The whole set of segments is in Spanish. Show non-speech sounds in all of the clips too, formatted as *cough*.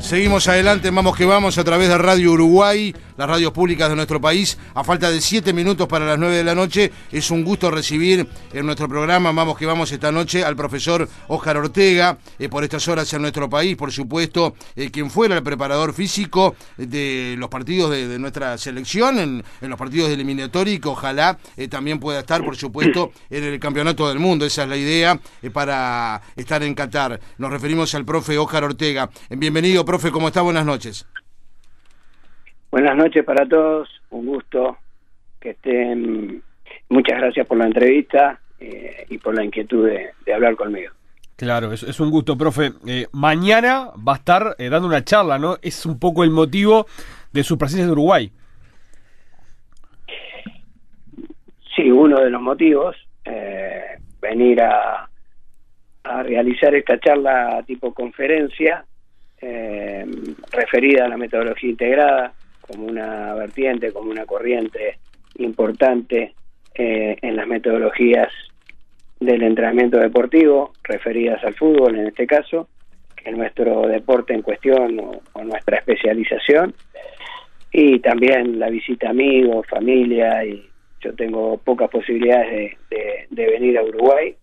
Seguimos adelante, vamos que vamos a través de Radio Uruguay, las radios públicas de nuestro país. A falta de siete minutos para las nueve de la noche, es un gusto recibir en nuestro programa, vamos que vamos esta noche, al profesor Óscar Ortega, eh, por estas horas en nuestro país, por supuesto, eh, quien fuera el preparador físico de los partidos de, nuestra selección, en, los partidos de eliminatoria y que ojalá eh, también pueda estar, por supuesto, *clears throat* en el campeonato del mundo. Esa es la idea para estar en Qatar. Nos referimos al profe Óscar Ortega. Bienvenido, profe, ¿cómo está? Buenas noches. Buenas noches para todos, un gusto que estén. Muchas gracias por la entrevista eh, y por la inquietud de, hablar conmigo. Claro, es, es un gusto, profe. Eh, mañana va a estar eh, dando una charla, ¿no? Es un poco el motivo de su presencia en Uruguay. Sí, uno de los motivos, venir a, a realizar esta charla tipo conferencia eh, referida a la metodología integrada como una vertiente, como una corriente importante eh, en las metodologías del entrenamiento deportivo referidas al fútbol en este caso, que es nuestro deporte en cuestión o, nuestra especialización, y también la visita a amigos, familia, y yo tengo pocas posibilidades de, de venir a Uruguay,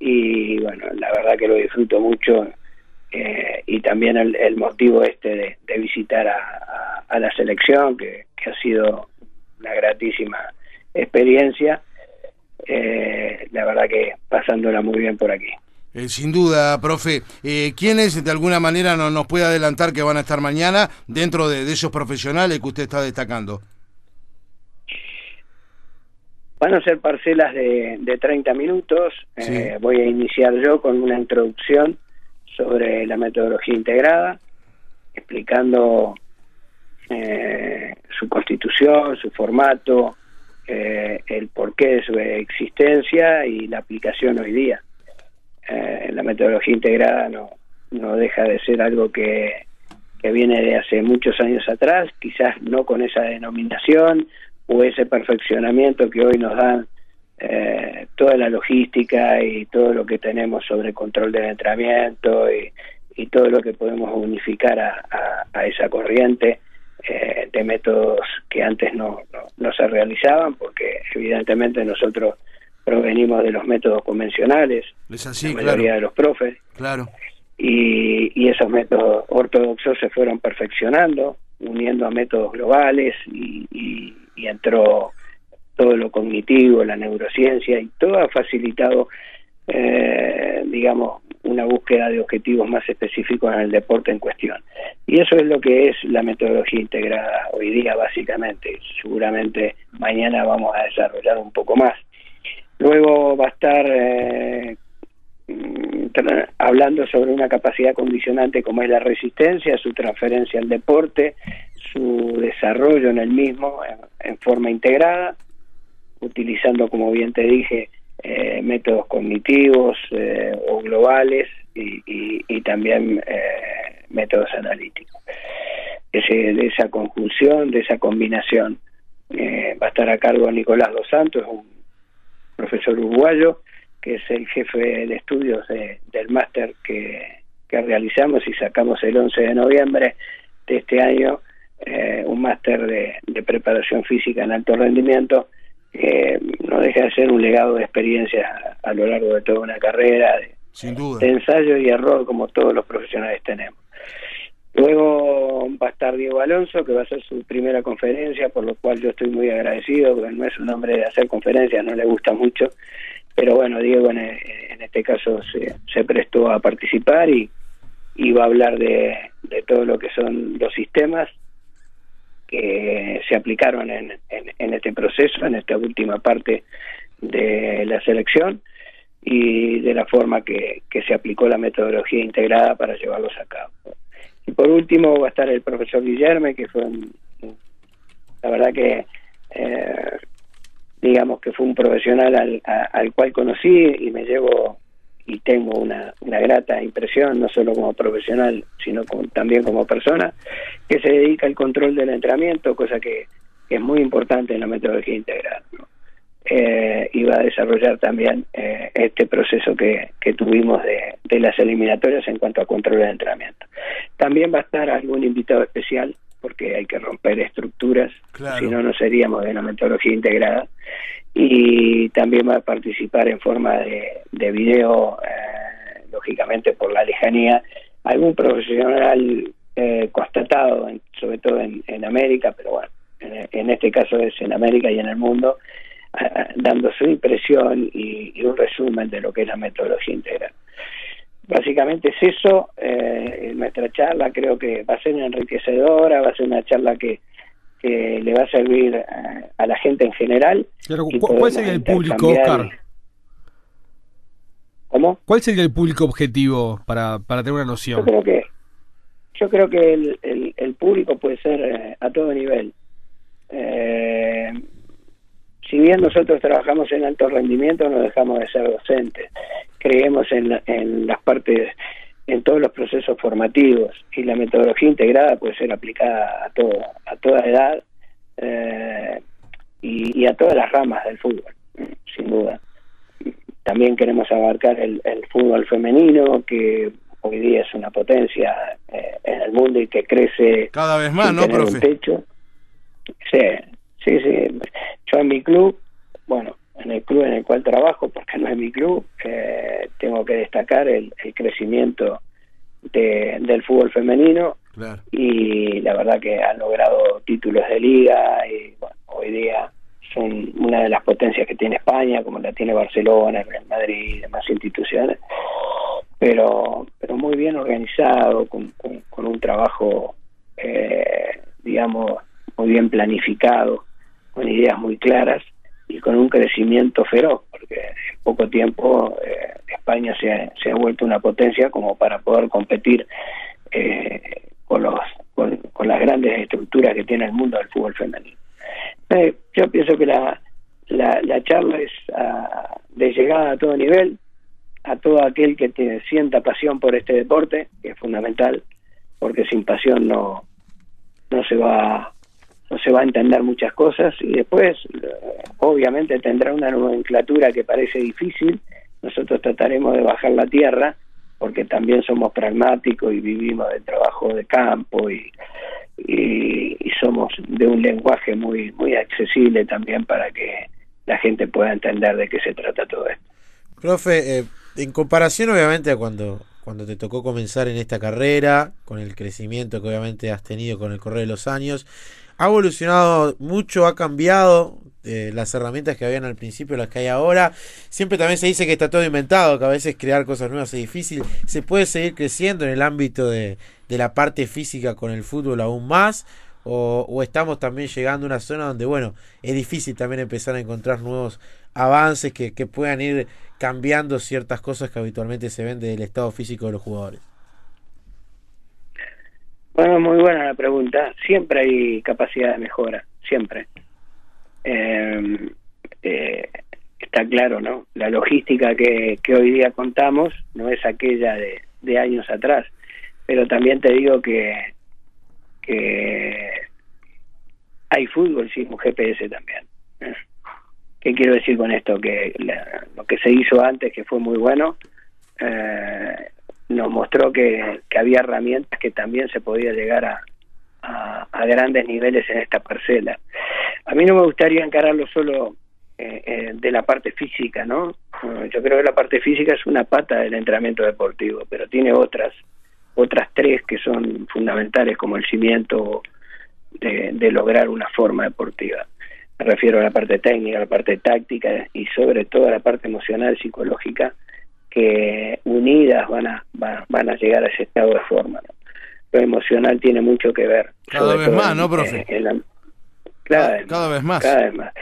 y bueno, la verdad que lo disfruto mucho eh, y también el, motivo este de, visitar a, la selección, que, ha sido una gratísima experiencia. Eh, la verdad que pasándola muy bien por aquí. Eh, sin duda, profe. Eh, ¿Quiénes de alguna manera no, nos puede adelantar que van a estar mañana dentro de, esos profesionales que usted está destacando? Van a ser parcelas de, de 30 minutos. voy a iniciar yo con una introducción sobre la metodología integrada, explicando eh, su constitución, su formato, eh, el porqué de su existencia y la aplicación hoy día. Eh, la metodología integrada no, no deja de ser algo que, que viene de hace muchos años atrás, quizás no con esa denominación o ese perfeccionamiento que hoy nos dan eh, toda la logística y todo lo que tenemos sobre control del entrenamiento y, todo lo que podemos unificar a, esa corriente eh, de métodos que antes no, no, se realizaban, porque evidentemente nosotros provenimos de los métodos convencionales, la mayoría de los profes, claro. y, y esos métodos ortodoxos se fueron perfeccionando, uniendo a métodos globales y, y entró todo lo cognitivo, la neurociencia y todo ha facilitado, eh, digamos, una búsqueda de objetivos más específicos en el deporte en cuestión. Y eso es lo que es la metodología integrada hoy día, básicamente. Seguramente mañana vamos a desarrollar un poco más. Luego va a estar eh, hablando sobre una capacidad condicionante como es la resistencia, su transferencia al deporte, su desarrollo en el mismo en forma integrada utilizando, como bien te dije, eh, métodos cognitivos eh, o globales y, también eh, métodos analíticos. Ese, de esa conjunción, de esa combinación, va a estar a cargo Nicolás Dos Santos, un profesor uruguayo, que es el jefe de estudios del máster que, que realizamos y sacamos el 11 de noviembre de este año, un máster de, de preparación física en alto rendimiento eh, no deja de ser un legado de experiencias a, lo largo de toda una carrera, de, Sin duda. de ensayo y error como todos los profesionales tenemos. Luego va a estar Diego Alonso, que va a ser su primera conferencia, por lo cual yo estoy muy agradecido, porque no es un hombre de hacer conferencias, no le gusta mucho, pero bueno, Diego en, este caso se, prestó a participar y, y va a hablar de, de todo lo que son los sistemas que se aplicaron en, en, este proceso, en esta última parte de la selección y de la forma que, que se aplicó la metodología integrada para llevarlos a cabo. Y por último va a estar el profesor Guillerme, que fue, la verdad que, eh, digamos que fue un profesional al, al cual conocí y me llevo y tengo una, una grata impresión, no solo como profesional, sino también como persona, que se dedica al control del entrenamiento, cosa que, es muy importante en la metodología integral. eh, y va a desarrollar también eh, este proceso que, que tuvimos de, de, las eliminatorias en cuanto a control de entrenamiento. También va a estar algún invitado especial porque hay que romper estructuras, si no, no seríamos de una metodología integrada. Y también va a participar en forma de, de video, eh, lógicamente por la lejanía, algún profesional eh, constatado, sobre todo en, en, América, pero bueno, en, en, este caso es en América y en el mundo, dando su impresión y, y, un resumen de lo que es la metodología integral. Básicamente es eso, eh, nuestra charla creo que va a ser enriquecedora, va a ser una charla que, que le va a servir a, a la gente en general. ¿Cuál sería el público, Oscar? ¿Cómo? ¿Cuál sería el público objetivo para, para tener una noción? Yo creo que, yo creo que el, el, el público puede ser eh, a todo nivel. Eh, si bien nosotros trabajamos en alto rendimiento, no dejamos de ser docentes. Creemos en, en las partes, en todos los procesos formativos y la metodología integrada puede ser aplicada a todo, a toda edad eh, y, y, a todas las ramas del fútbol, sin duda. También queremos abarcar el, el fútbol femenino, que hoy día es una potencia eh, en el mundo y que crece cada vez más, ¿no, profe? Techo. Sí, sí, sí. En mi club, bueno, en el club en el cual trabajo, porque no es mi club, eh, tengo que destacar el, el crecimiento de, del fútbol femenino claro. y la verdad que han logrado títulos de liga y bueno, hoy día son una de las potencias que tiene España, como la tiene Barcelona, Real Madrid y demás instituciones, pero pero muy bien organizado, con, con, con un trabajo, eh, digamos, muy bien planificado con ideas muy claras y con un crecimiento feroz, porque en poco tiempo eh, España se ha, se ha, vuelto una potencia como para poder competir eh, con, los, con, las grandes estructuras que tiene el mundo del fútbol femenino. Eh, yo pienso que la, la, la charla es uh, de llegada a todo nivel, a todo aquel que te sienta pasión por este deporte, que es fundamental, porque sin pasión no, no se va no se va a entender muchas cosas y después obviamente tendrá una nomenclatura que parece difícil, nosotros trataremos de bajar la tierra porque también somos pragmáticos y vivimos del trabajo de campo y, y, y, somos de un lenguaje muy muy accesible también para que la gente pueda entender de qué se trata todo esto. Profe, eh, en comparación obviamente a cuando cuando te tocó comenzar en esta carrera, con el crecimiento que obviamente has tenido con el correr de los años, ha evolucionado mucho, ha cambiado eh, las herramientas que habían al principio, las que hay ahora. Siempre también se dice que está todo inventado, que a veces crear cosas nuevas es difícil. Se puede seguir creciendo en el ámbito de, de la parte física con el fútbol aún más. O, o, estamos también llegando a una zona donde, bueno, es difícil también empezar a encontrar nuevos avances que, que puedan ir cambiando ciertas cosas que habitualmente se ven del estado físico de los jugadores. Bueno, muy buena la pregunta. Siempre hay capacidad de mejora, siempre. Eh, eh, está claro, ¿no? La logística que, que, hoy día contamos no es aquella de, de años atrás, pero también te digo que, que hay fútbol sin un GPS también. ¿Qué quiero decir con esto? Que la, lo que se hizo antes, que fue muy bueno, eh, nos mostró que, había herramientas que también se podía llegar a, a, grandes niveles en esta parcela. A mí no me gustaría encararlo solo eh, eh, de la parte física, ¿no? Yo creo que la parte física es una pata del entrenamiento deportivo, pero tiene otras otras tres que son fundamentales como el cimiento de, de lograr una forma deportiva. Me refiero a la parte técnica, a la parte táctica y sobre todo a la parte emocional, psicológica, que unidas van a, van, van a llegar a ese estado de forma. ¿no? Lo emocional tiene mucho que ver. Cada vez más, ¿no, profe? En, la, cada, cada, vez más. Cada vez más.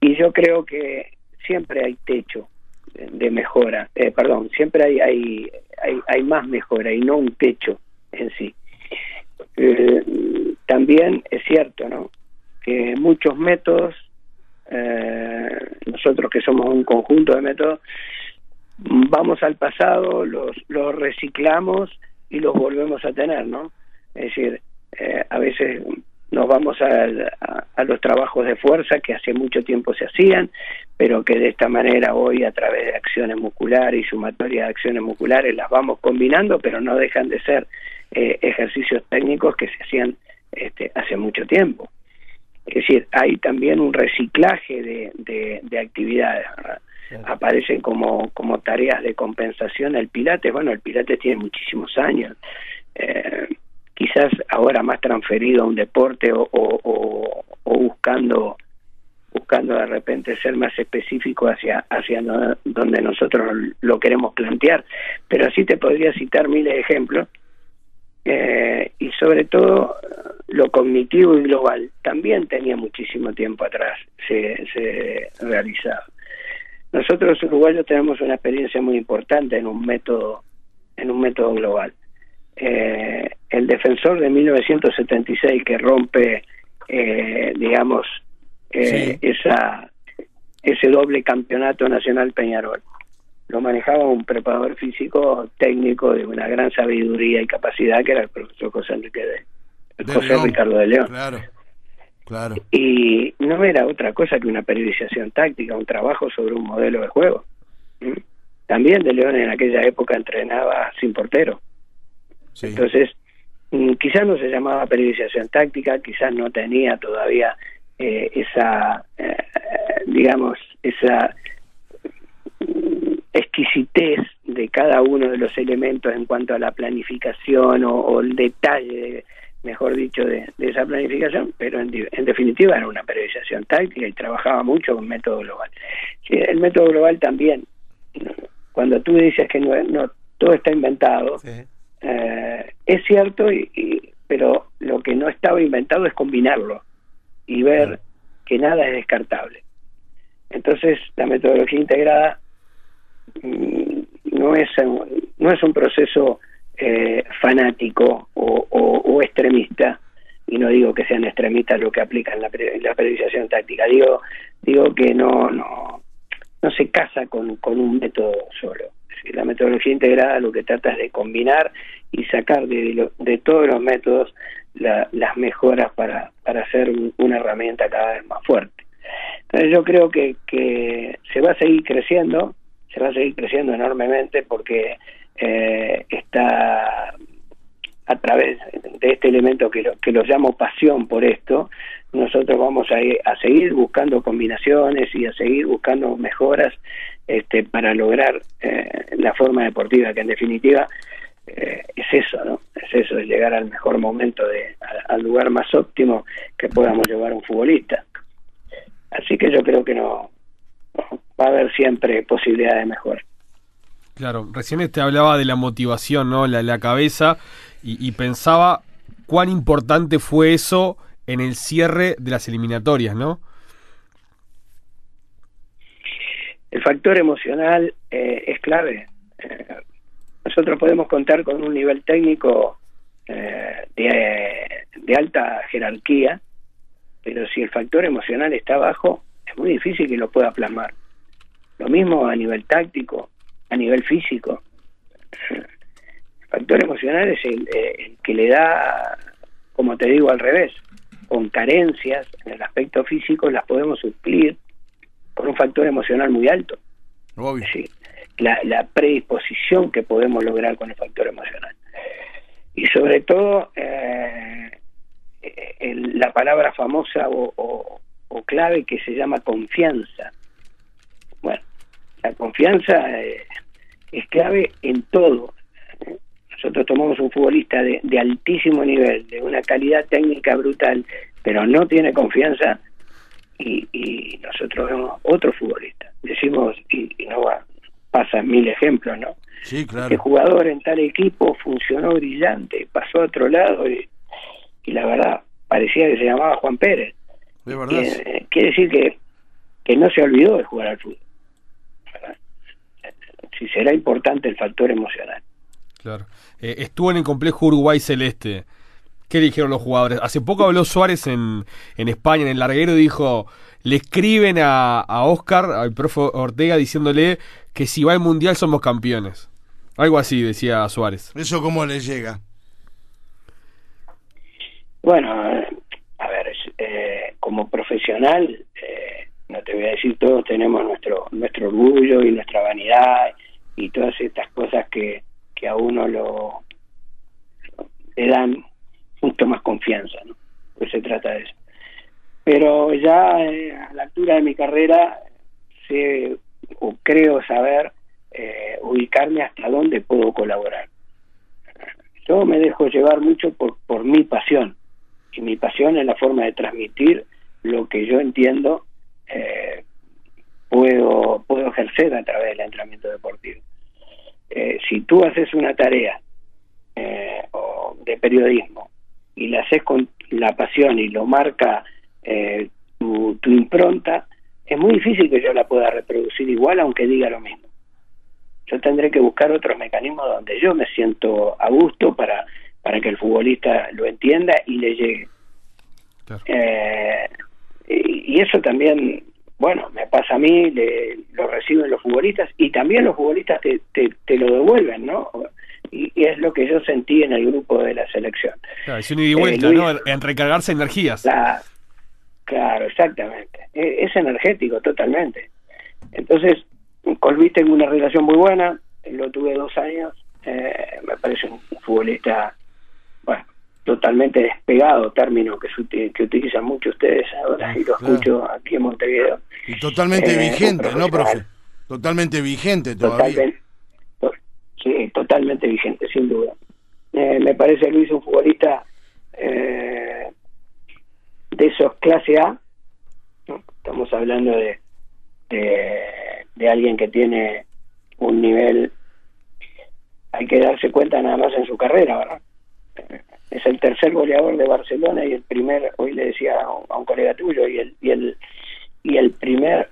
Y yo creo que siempre hay techo de mejora, eh, perdón, siempre hay, hay, hay, hay, más mejora y no un techo en sí. Eh, también es cierto, ¿no? Que muchos métodos, eh, nosotros que somos un conjunto de métodos, vamos al pasado, los, los reciclamos y los volvemos a tener, ¿no? Es decir, eh, a veces nos vamos a, a, los trabajos de fuerza que hace mucho tiempo se hacían, pero que de esta manera hoy a través de acciones musculares y sumatoria de acciones musculares las vamos combinando, pero no dejan de ser eh, ejercicios técnicos que se hacían este, hace mucho tiempo. Es decir, hay también un reciclaje de, de, actividades. Aparecen como, como tareas de compensación. El Pilates. Bueno, el Pilates tiene muchísimos años. Eh, quizás ahora más transferido a un deporte o, o, buscando buscando de repente ser más específico hacia hacia donde nosotros lo queremos plantear. Pero así te podría citar miles de ejemplos. Eh, y sobre todo lo cognitivo y global. También tenía muchísimo tiempo atrás se, se realizaba nosotros los uruguayos tenemos una experiencia muy importante en un método en un método global eh, el defensor de 1976 que rompe, eh, digamos, eh, esa ese doble campeonato nacional Peñarol. Lo manejaba un preparador físico técnico de una gran sabiduría y capacidad que era el profesor José Enrique de, José Ricardo de León. Claro, claro. Y no era otra cosa que una periodización táctica, un trabajo sobre un modelo de juego. También de León en aquella época entrenaba sin portero. Entonces, mm, quizás no se llamaba periodización táctica, quizás no tenía todavía eh, esa, eh, digamos, esa mm, exquisitez de cada uno de los elementos en cuanto a la planificación o, el detalle, mejor dicho, de, esa planificación, pero en, definitiva era una periodización táctica y trabajaba mucho con método global. el método global también, cuando tú dices que no, no todo está inventado, eh, es cierto, y, pero lo que no estaba inventado es combinarlo y ver que nada es descartable. Entonces, la metodología integrada mm, no es no es un proceso eh, fanático o, extremista, y no digo que sean extremistas lo que aplican la, la periodización táctica, digo, digo que no, no, no se casa con, con un método solo la metodología integrada lo que trata es de combinar y sacar de, de todos los métodos las mejoras para, para hacer una herramienta cada vez más fuerte. Entonces yo creo que, que se va a seguir creciendo, se va a seguir creciendo enormemente porque eh, está a través de este elemento que lo, que lo llamo pasión por esto, nosotros vamos a, a seguir buscando combinaciones y a seguir buscando mejoras este, para lograr eh, la forma deportiva, que en definitiva eh, es eso, ¿no? Es eso, es llegar al mejor momento, de, al, lugar más óptimo que podamos llevar un futbolista. Así que yo creo que no, va a haber siempre posibilidad de mejora. Claro, recién te hablaba de la motivación, ¿no? La, la cabeza y, pensaba cuán importante fue eso en el cierre de las eliminatorias, ¿no? El factor emocional eh, es clave. Eh, nosotros podemos contar con un nivel técnico eh, de, alta jerarquía, pero si el factor emocional está bajo, es muy difícil que lo pueda plasmar. Lo mismo a nivel táctico, a nivel físico. El factor emocional es el, el que le da, como te digo, al revés, con carencias en el aspecto físico las podemos suplir por un factor emocional muy alto. Sí, la, la, predisposición que podemos lograr con el factor emocional. Y sobre todo, eh, la palabra famosa o, clave que se llama confianza. Bueno, la confianza eh, es clave en todo. Nosotros tomamos un futbolista de, de altísimo nivel, de una calidad técnica brutal, pero no tiene confianza, y, nosotros vemos otro futbolista. Decimos, y, no va, pasan mil ejemplos, ¿no? Sí, claro. El jugador en tal equipo funcionó brillante, pasó a otro lado y, la verdad parecía que se llamaba Juan Pérez. De verdad. Eh, quiere decir que, que no se olvidó de jugar al fútbol. Si será importante el factor emocional. Claro. Eh, estuvo en el complejo Uruguay Celeste. ¿Qué dijeron los jugadores? Hace poco habló Suárez en, en España, en el larguero, y dijo, le escriben a, a Oscar, al profe Ortega, diciéndole que si va al Mundial somos campeones. Algo así, decía Suárez. ¿Eso cómo le llega? Bueno, a como profesional, eh, no te voy a decir, todos tenemos nuestro, nuestro orgullo y nuestra vanidad y todas estas cosas que, que a uno lo le dan mucho más confianza, ¿no? Pues se trata de eso. Pero ya eh, a la altura de mi carrera sé o creo saber eh, ubicarme hasta dónde puedo colaborar. Yo me dejo llevar mucho por, por mi pasión y mi pasión es la forma de transmitir lo que yo entiendo eh, puedo puedo ejercer a través del entrenamiento deportivo. Eh, si tú haces una tarea eh, o de periodismo y la haces con la pasión y lo marca eh, tu, tu impronta, es muy difícil que yo la pueda reproducir igual aunque diga lo mismo. Yo tendré que buscar otros mecanismos donde yo me siento a gusto para, para que el futbolista lo entienda y le llegue. Claro. Eh, y, y eso también, bueno, me pasa a mí, le- lo reciben los futbolistas y también los futbolistas te, te, te lo devuelven, ¿no? Y, y es lo que yo sentí en el grupo de la selección. Claro, es un ida y vuelta, Eh, ¿no? En recargarse energías. La- claro, exactamente. E- Es energético totalmente. Entonces, con Luis tengo una relación muy buena, lo tuve dos años, eh, me parece un futbolista, totalmente despegado, término que, se que utilizan mucho ustedes ahora y lo Claro. escucho aquí en Montevideo. Y totalmente Eh, vigente, ¿no, profe? Totalmente vigente todavía. Totalmente, to- sí, totalmente vigente, sin duda. Eh, me parece Luis un futbolista eh, de esos clase A. ¿no? Estamos hablando de, de, de alguien que tiene un nivel, hay que darse cuenta nada más en su carrera, ¿verdad? Es el tercer goleador de Barcelona y el primer, hoy le decía a un, a un colega tuyo, y el, y el, y el primer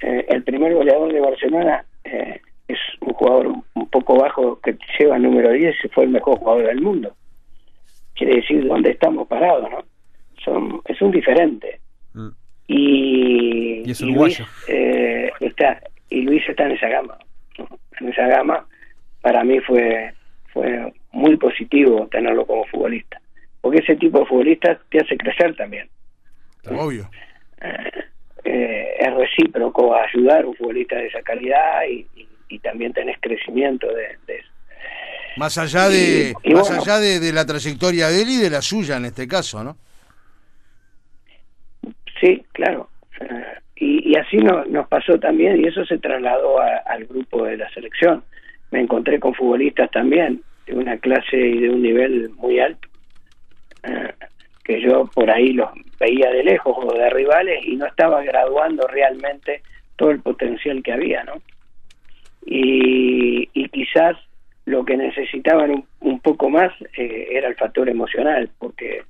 eh, el primer goleador de Barcelona eh, es un jugador un- poco bajo que lleva el número 10 y fue el mejor jugador del mundo. Quiere decir dónde estamos parados, ¿no? Son, es un diferente. Mm. Y, Y es y. Luis, eh, está, y Luis está en esa gama. ¿no? En esa gama, para mí fue, fue muy positivo tenerlo como futbolista. Porque ese tipo de futbolistas te hace crecer también Obvio. eh, es recíproco ayudar a un futbolista de esa calidad y, y- y también tenés crecimiento de, de eso. Más allá de, Y- y más bueno. allá de, de la trayectoria de él y de la suya en este caso, ¿no? Sí, claro. Eh, y, y así no- nos pasó también y eso se trasladó a- al grupo de la selección. Me encontré con futbolistas también de una clase y de un nivel muy alto, eh, que yo por ahí los veía de lejos o de rivales y no estaba graduando realmente todo el potencial que había, ¿no? Y, y quizás lo que necesitaban un, un poco más eh, era el factor emocional, porque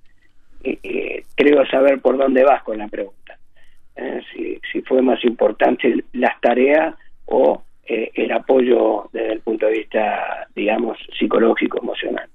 eh, creo saber por dónde vas con la pregunta. Si, si fue más importante las tareas o eh, el apoyo desde el punto de vista, digamos, psicológico, emocional.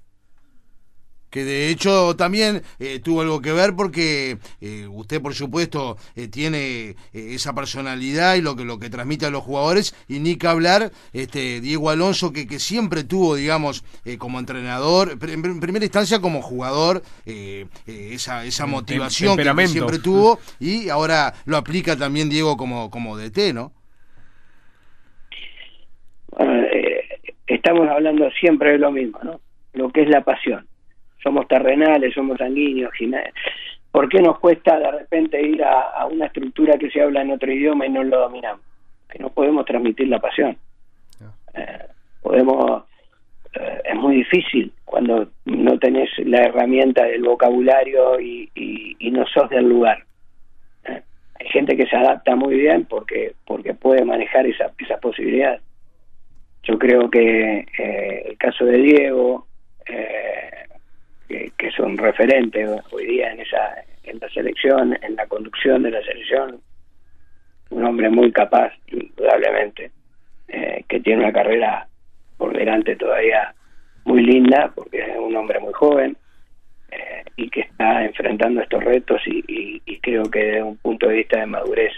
que de hecho también eh, tuvo algo que ver porque eh, usted por supuesto eh, tiene eh, esa personalidad y lo que lo que transmite a los jugadores. Y ni que hablar este Diego Alonso que, que siempre tuvo digamos eh, como entrenador pr- en primera instancia como jugador eh, eh, esa esa motivación que- siempre tuvo. Y ahora lo aplica también Diego como como DT no eh, estamos hablando siempre de lo mismo, ¿no? Lo que es la pasión. Somos terrenales, somos sanguíneos. ¿Por qué nos cuesta de repente ir a, a una estructura que se habla en otro idioma y no lo dominamos? Que no podemos transmitir la pasión. Eh, podemos eh, es muy difícil cuando no tenés la herramienta del vocabulario y, y- y no sos del lugar. Eh, hay gente que se adapta muy bien porque porque puede manejar esa, esa posibilidad. Yo creo que eh, el caso de Diego, eh, que, que es un referente hoy día en esa en la selección, en la conducción de la selección, un hombre muy capaz, indudablemente, eh, que tiene una carrera por delante todavía muy linda, porque es un hombre muy joven y que está enfrentando estos retos y creo que desde un punto de vista de madurez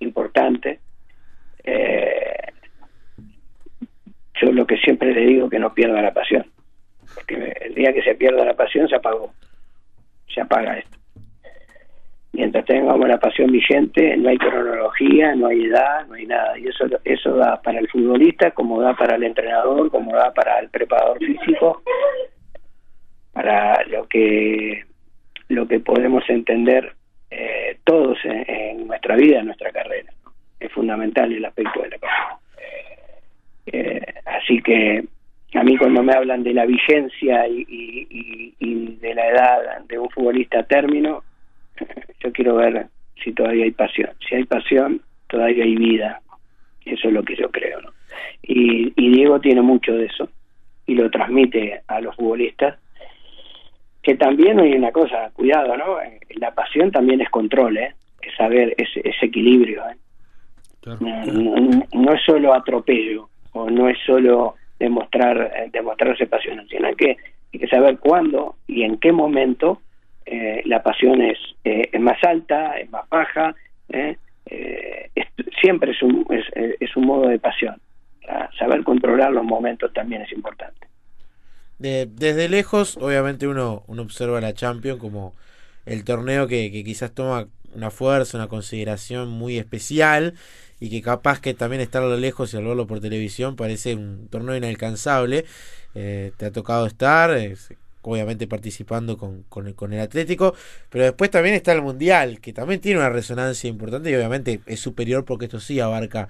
importante. Eh, yo lo que siempre le digo que no pierda la pasión, porque el día que se pierda la pasión se apagó, se apaga esto. mientras tengamos la pasión vigente, no hay cronología, no hay edad, no hay nada. Y eso, eso da para el futbolista, como da para el entrenador, como da para el preparador físico, para lo que, lo que podemos entender eh, todos en, nuestra vida, en nuestra carrera. Es fundamental el aspecto de la pasión. Eh, así que a mí cuando me hablan de la vigencia y, y de la edad de un futbolista a término, *laughs* yo quiero ver si todavía hay pasión. Si hay pasión, todavía hay vida. Eso es lo que yo creo. ¿no? Y, Diego tiene mucho de eso y lo transmite a los futbolistas. Que también hay una cosa, cuidado, ¿no? La pasión también es control, ¿eh? Es saber, ese equilibrio, ¿eh? No, es solo atropello o no es solo demostrar eh, demostrarse pasión, sino que hay que saber cuándo y en qué momento eh, la pasión es, eh, es más alta, es más baja, ¿eh? siempre es un, es, un modo de pasión. Saber controlar los momentos también es importante. desde lejos, obviamente uno, uno observa la Champions como el torneo que quizás toma una fuerza, una consideración muy especial y que capaz que también estarlo lejos y al verlo por televisión parece un torneo inalcanzable. te ha tocado estar, obviamente participando con, con, el, Atlético, pero después también está el Mundial, que también tiene una resonancia importante y obviamente es superior porque esto sí abarca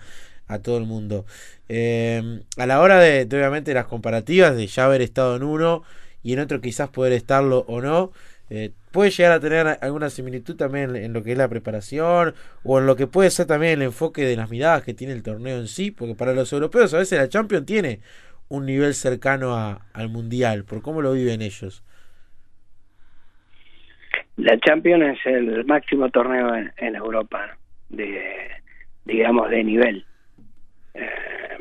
a todo el mundo. Eh, a la hora de, obviamente las comparativas de ya haber estado en uno y en otro quizás poder estarlo o no, eh, puede llegar a tener alguna similitud también en lo que es la preparación o en lo que puede ser también el enfoque de las miradas que tiene el torneo en sí, porque para los europeos a veces la Champions tiene un nivel cercano a, al Mundial? ¿Por cómo lo viven ellos? La Champions es el máximo torneo en, Europa, de digamos de nivel. Eh,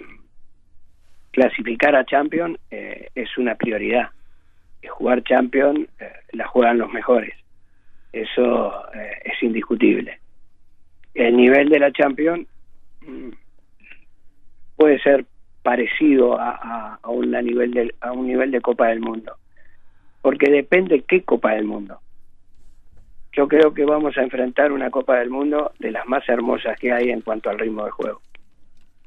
clasificar a Champions eh, es una prioridad. Jugar Champions eh, la juegan los mejores. Eso es indiscutible. El nivel de la Champions mm, puede ser parecido a, a, un, nivel de, a un nivel de Copa del Mundo. Porque depende qué Copa del Mundo. Yo creo que vamos a enfrentar una Copa del Mundo de las más hermosas que hay en cuanto al ritmo de juego.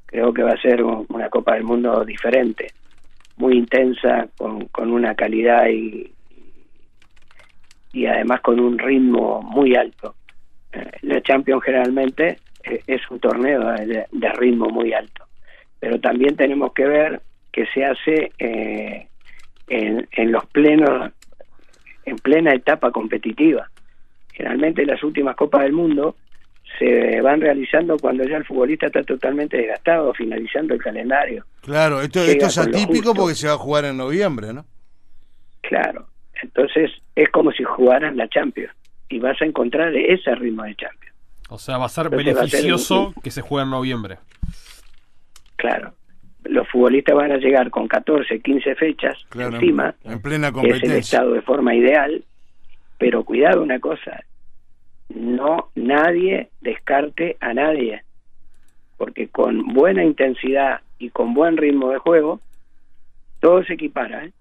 Creo que va a ser una Copa del Mundo diferente, muy intensa, con, con una calidad y, y además con un ritmo muy alto. Eh, la Champions generalmente eh, es un torneo de, ritmo muy alto pero también tenemos que ver que se hace eh, en, en los plenos, en plena etapa competitiva. Generalmente las últimas Copas del Mundo se van realizando cuando ya el futbolista está totalmente desgastado, finalizando el calendario. Claro, esto, esto es atípico porque se va a jugar en noviembre, ¿no? Claro, entonces es como si jugaran la Champions y vas a encontrar ese ritmo de Champions. O sea, va a ser beneficioso que se juegue en noviembre. Claro. Los futbolistas van a llegar con 14, 15 fechas encima, en, plena competencia. es el estado de forma ideal, pero cuidado una cosa, no nadie descarte a nadie, porque con buena intensidad y con buen ritmo de juego, todo se equipara, ¿eh?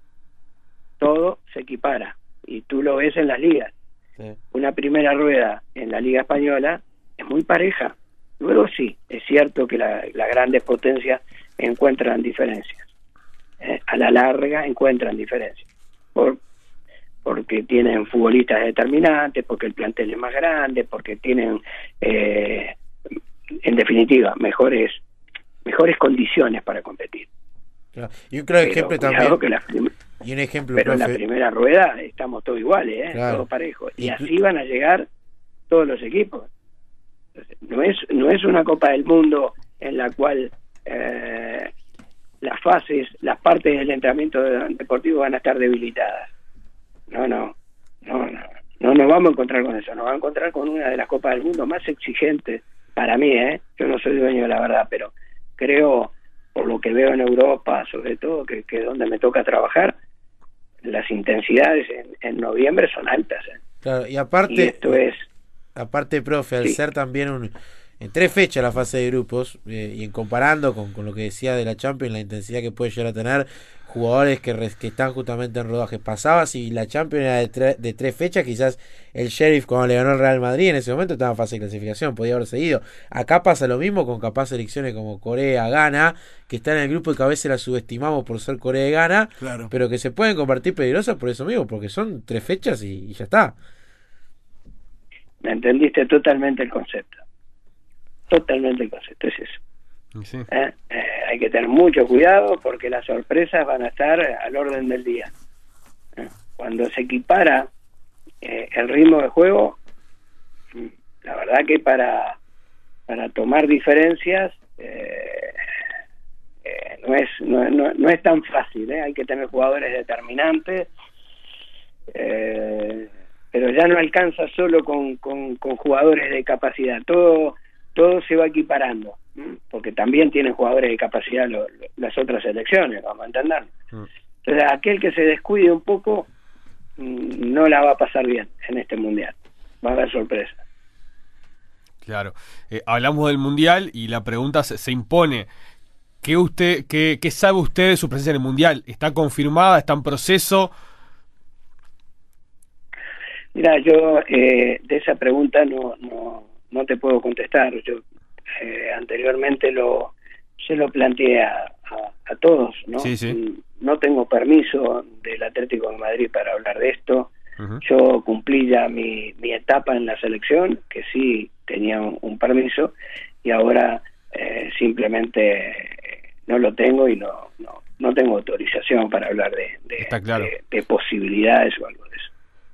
todo se equipara, y tú lo ves en las ligas. Una primera rueda en la Liga Española es muy pareja, Luego sí, es cierto que las grandes potencias encuentran diferencias. Eh, a la larga encuentran diferencias. Por, porque tienen futbolistas determinantes, porque el plantel es más grande, porque tienen, eh, en definitiva, mejores mejores condiciones para competir. Y un claro ejemplo también. y un ejemplo, pero en la primera rueda estamos todos iguales, ¿eh? todos parejos. Y así van a llegar todos los equipos no es no es una Copa del Mundo en la cual eh, las fases, las partes del entrenamiento deportivo van a estar debilitadas. No, no, no, no, no nos vamos a encontrar con eso, nos vamos a encontrar con una de las Copas del Mundo más exigentes para mí, ¿eh? Yo no soy dueño de la verdad, pero creo, por lo que veo en Europa, sobre todo, que, que donde me toca trabajar, las intensidades en, noviembre son altas. ¿eh? y aparte... esto es aparte, profe, al ser también un, en tres fechas la fase de grupos, eh, y en comparando con, con, lo que decía de la Champions, la intensidad que puede llegar a tener, jugadores que, que están justamente en rodaje. Pasaba si la Champions era de, de, tres fechas, quizás el Sheriff cuando le ganó el Real Madrid en ese momento estaba en fase de clasificación, podía haber seguido. Acá pasa lo mismo con capaz selecciones como Corea, Ghana, que están en el grupo y que a veces la subestimamos por ser Corea y Ghana, Claro. pero que se pueden convertir peligrosas por eso mismo, porque son tres fechas y, y ya está. Me entendiste totalmente el concepto. Totalmente el concepto, es eso. Sí. ¿eh? Eh, hay que tener mucho cuidado porque las sorpresas van a estar al orden del día. ¿eh? Cuando se equipara el ritmo de juego, mm, la verdad que para, para tomar diferencias no, es, no, no, no es tan fácil. Hay que tener jugadores determinantes. Pero ya no alcanza solo con, con, con jugadores de capacidad, todo todo se va equiparando, ¿m? porque también tienen jugadores de capacidad lo- lo- las otras selecciones, vamos a entender. Mm. Entonces, aquel que se descuide un poco mm, no la va a pasar bien en este mundial, va a haber sorpresa. Claro. Eh, hablamos del Mundial y la pregunta se, se impone. ¿Qué, usted, qué, ¿Qué sabe usted de su presencia en el Mundial? ¿Está confirmada? ¿Está en proceso? Mira, yo eh, de esa pregunta no, no, no te puedo contestar. Yo eh, anteriormente lo se lo planteé a, a, a todos, ¿no? Sí, sí. Mm, No tengo permiso del Atlético de Madrid para hablar de esto. Yo cumplí ya mi, mi etapa en la selección, que sí tenía un, un permiso, y ahora eh, simplemente eh, no lo tengo y no, no, no tengo autorización para hablar de, de, Está claro. de- de posibilidades o algo de eso.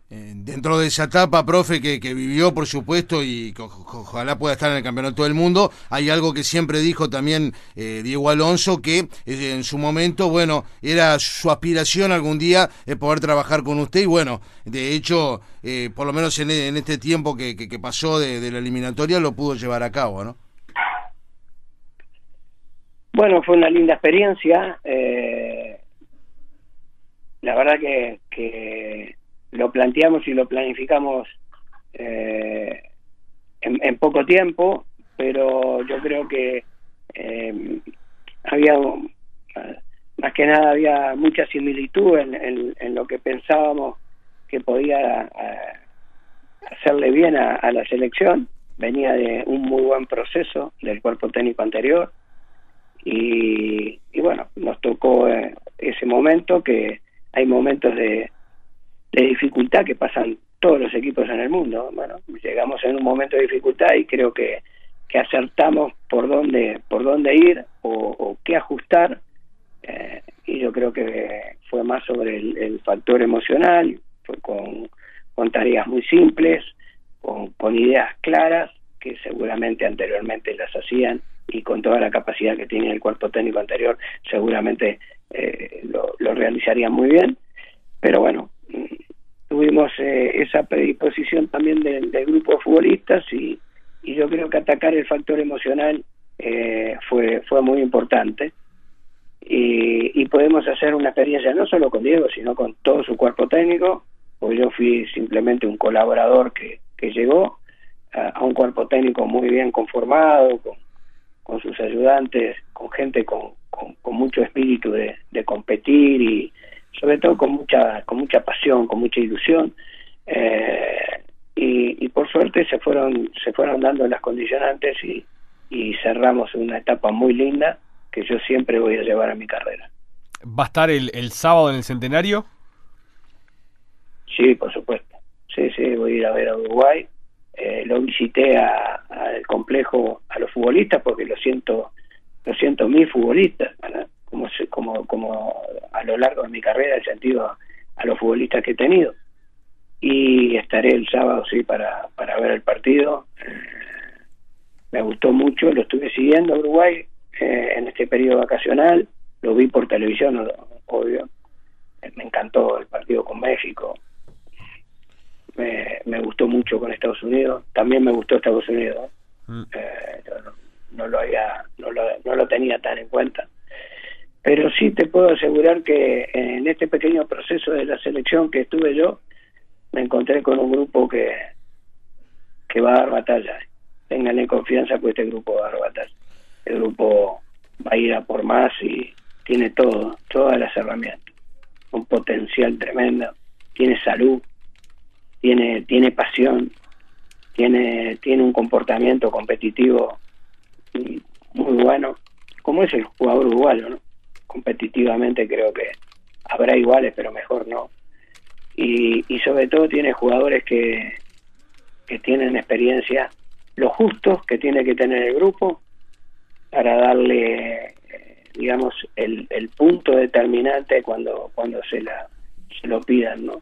Dentro de esa etapa, profe, que, vivió, por supuesto, y que oj- ojalá pueda estar en el Campeonato del Mundo, hay algo que siempre dijo también eh, Diego Alonso, que eh, en su momento, bueno, era su aspiración algún día eh, poder trabajar con usted, y bueno, de hecho, eh, por lo menos en, este tiempo que, que- que pasó de, la eliminatoria, lo pudo llevar a cabo, ¿no? Bueno, fue una linda experiencia. la verdad que lo planteamos y lo planificamos eh, en, poco tiempo, pero yo creo que eh, había, más que nada, había mucha similitud en, en- en lo que pensábamos que podía eh, hacerle bien a, a la selección. Venía de un muy buen proceso del cuerpo técnico anterior y, y bueno, nos tocó eh, ese momento que hay momentos de, de dificultad que pasan todos los equipos en el mundo. Bueno, llegamos en un momento de dificultad y creo que, que acertamos por dónde, por dónde ir o, qué ajustar. eh, y yo creo que fue más sobre el, factor emocional, fue con, con tareas muy simples, con, ideas claras que seguramente anteriormente las hacían y con toda la capacidad que tiene el cuerpo técnico anterior seguramente eh, lo, lo realizarían muy bien pero bueno tuvimos eh, esa predisposición también del, grupo de futbolistas y, yo creo que atacar el factor emocional eh, fue fue muy importante. Y, y podemos hacer una experiencia no solo con Diego sino con todo su cuerpo técnico porque yo fui simplemente un colaborador que, que llegó a, un cuerpo técnico muy bien conformado con, sus ayudantes con gente con, con, mucho espíritu de competir y sobre todo con mucha con mucha pasión con mucha ilusión eh, y, y por suerte se fueron se fueron dando las condicionantes y, y cerramos una etapa muy linda que yo siempre voy a llevar a mi carrera ¿Va a estar el, el sábado en el centenario? Sí, por supuesto. Sí, sí, voy a ir a ver a Uruguay. Eh, lo visité a- al complejo a los futbolistas porque lo siento, lo siento mis futbolistas, ¿verdad? Como como como a lo largo de mi carrera he sentido a, a los futbolistas que he tenido. Y estaré el sábado sí para para ver el partido. Eh, me gustó mucho, lo estuve siguiendo a Uruguay eh, en este periodo vacacional, lo vi por televisión, obvio. Eh, Me encantó el partido con México, me, me gustó mucho con Estados Unidos, también me gustó Estados Unidos, Mm. eh, no lo había, no lo, no lo tenía tan en cuenta. Pero sí te puedo asegurar que en este pequeño proceso de la selección que estuve yo, me encontré con un grupo que, que va a dar batalla. Ténganle confianza, pues este grupo va a dar batalla. El grupo va a ir a por más y, tiene todo, todas las herramientas, un potencial tremendo, tiene salud, tiene, tiene pasión, tiene, tiene un comportamiento competitivo muy bueno, como es el jugador uruguayo, ¿no? Competitivamente creo que habrá iguales, pero mejor no. Y, y sobre todo tiene jugadores que, que tienen experiencia, lo justos que tiene que tener el grupo para darle, eh, digamos, el, el punto determinante cuando, cuando se, la, se lo pidan, ¿no?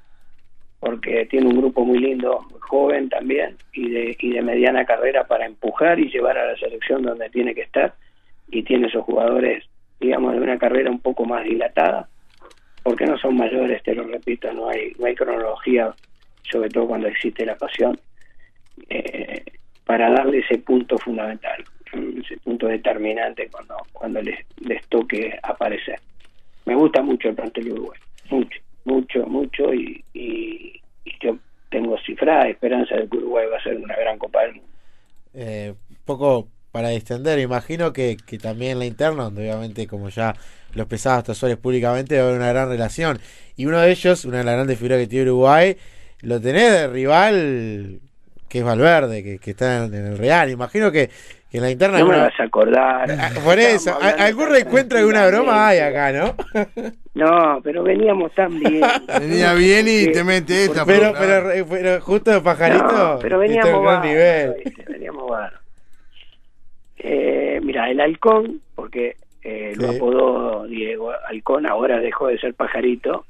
porque tiene un grupo muy lindo, muy joven también, y de, y de mediana carrera para empujar y llevar a la selección donde tiene que estar, y tiene esos jugadores, digamos, de una carrera un poco más dilatada, porque no son mayores, te lo repito, no hay, no hay cronología, sobre todo cuando existe la pasión, eh, para darle ese punto fundamental, ese punto determinante cuando, cuando les, toque aparecer. Me gusta mucho el plantel Uruguay, mucho mucho, mucho y, y, yo tengo cifrada esperanza de que Uruguay va a ser una gran Copa del Mundo. Eh, poco para extender, imagino que, que también la interna, donde obviamente como ya los pesados tasuales públicamente va a haber una gran relación. Y uno de ellos, una de las grandes figuras que tiene Uruguay, lo tenés de rival que es Valverde, que, que está en, el Real. Imagino que, que en la interna... No me vas a acordar. Ah, por eso, algún reencuentro, alguna broma hay acá, ¿no? No, pero veníamos tan bien. Venía bien y te mete esta. Pero, pero, pero, justo de pajarito. No, pero veníamos nivel. Veníamos. Eh, mira, el halcón, porque eh, lo apodó Diego Halcón, ahora dejó de ser pajarito,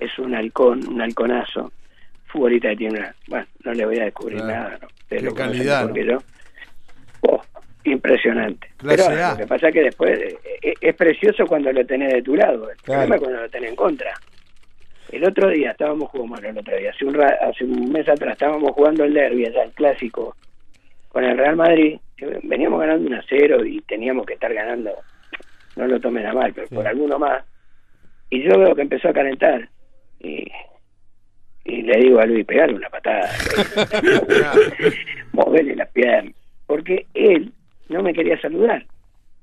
es un halcón, un halconazo, futbolista que tiene una, bueno, no le voy a descubrir nada, ¿no? Qué calidad. ¿no? oh, impresionante. Pero lo que pasa es que después eh, es, precioso cuando lo tenés de tu lado, el problema es cuando lo tenés en contra. El otro día estábamos jugando, bueno, el otro día, hace un, hace un mes atrás estábamos jugando el derby, allá, el clásico, con el Real Madrid, veníamos ganando un a cero y teníamos que estar ganando, no lo tomen a mal, pero por alguno más. Y yo veo que empezó a calentar y, y le digo a Luis, pegarle una patada, *laughs* moverle las piernas, porque él no me quería saludar,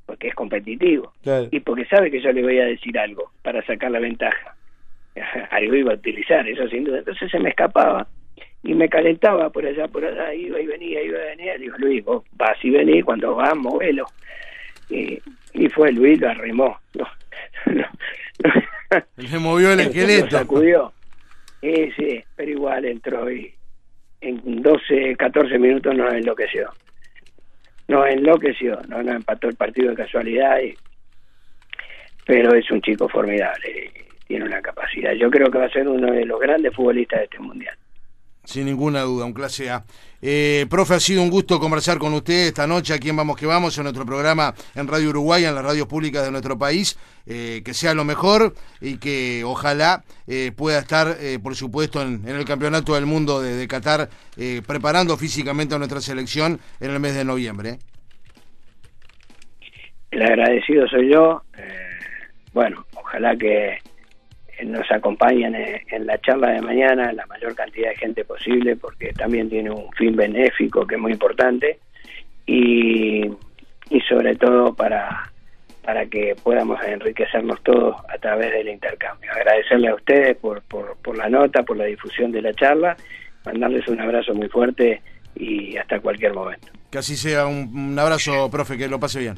porque es competitivo y porque sabe que yo le voy a decir algo para sacar la ventaja. *laughs* algo iba a utilizar, eso sin duda. Entonces se me escapaba y me calentaba por allá, por allá, iba y venía, iba y venía. Digo, Luis, vos vas y venís, cuando vas, movelo. Y, y fue Luis, lo arrimó. *laughs* se movió el esqueleto. Lo sacudió. Sí, sí, pero igual entró y en 12, 14 minutos nos enloqueció no enloqueció, no, no empató el partido de casualidad, y, pero es un chico formidable, tiene una capacidad. Yo creo que va a ser uno de los grandes futbolistas de este mundial. Sin ninguna duda, un clase A. Eh, profe, ha sido un gusto conversar con usted esta noche aquí en Vamos que Vamos, en nuestro programa en Radio Uruguay, en las radios públicas de nuestro país. Eh, que sea lo mejor y que ojalá eh, pueda estar, por supuesto, en, el Campeonato del Mundo de, de Qatar, preparando físicamente a nuestra selección en el mes de noviembre. El agradecido soy yo. bueno, ojalá que nos acompañen en la charla de mañana la mayor cantidad de gente posible porque también tiene un fin benéfico que es muy importante y, y sobre todo para, para que podamos enriquecernos todos a través del intercambio. Agradecerle a ustedes por, por, la nota, por la difusión de la charla, mandarles un abrazo muy fuerte y hasta cualquier momento. Que así sea, un abrazo, profe, que lo pase bien.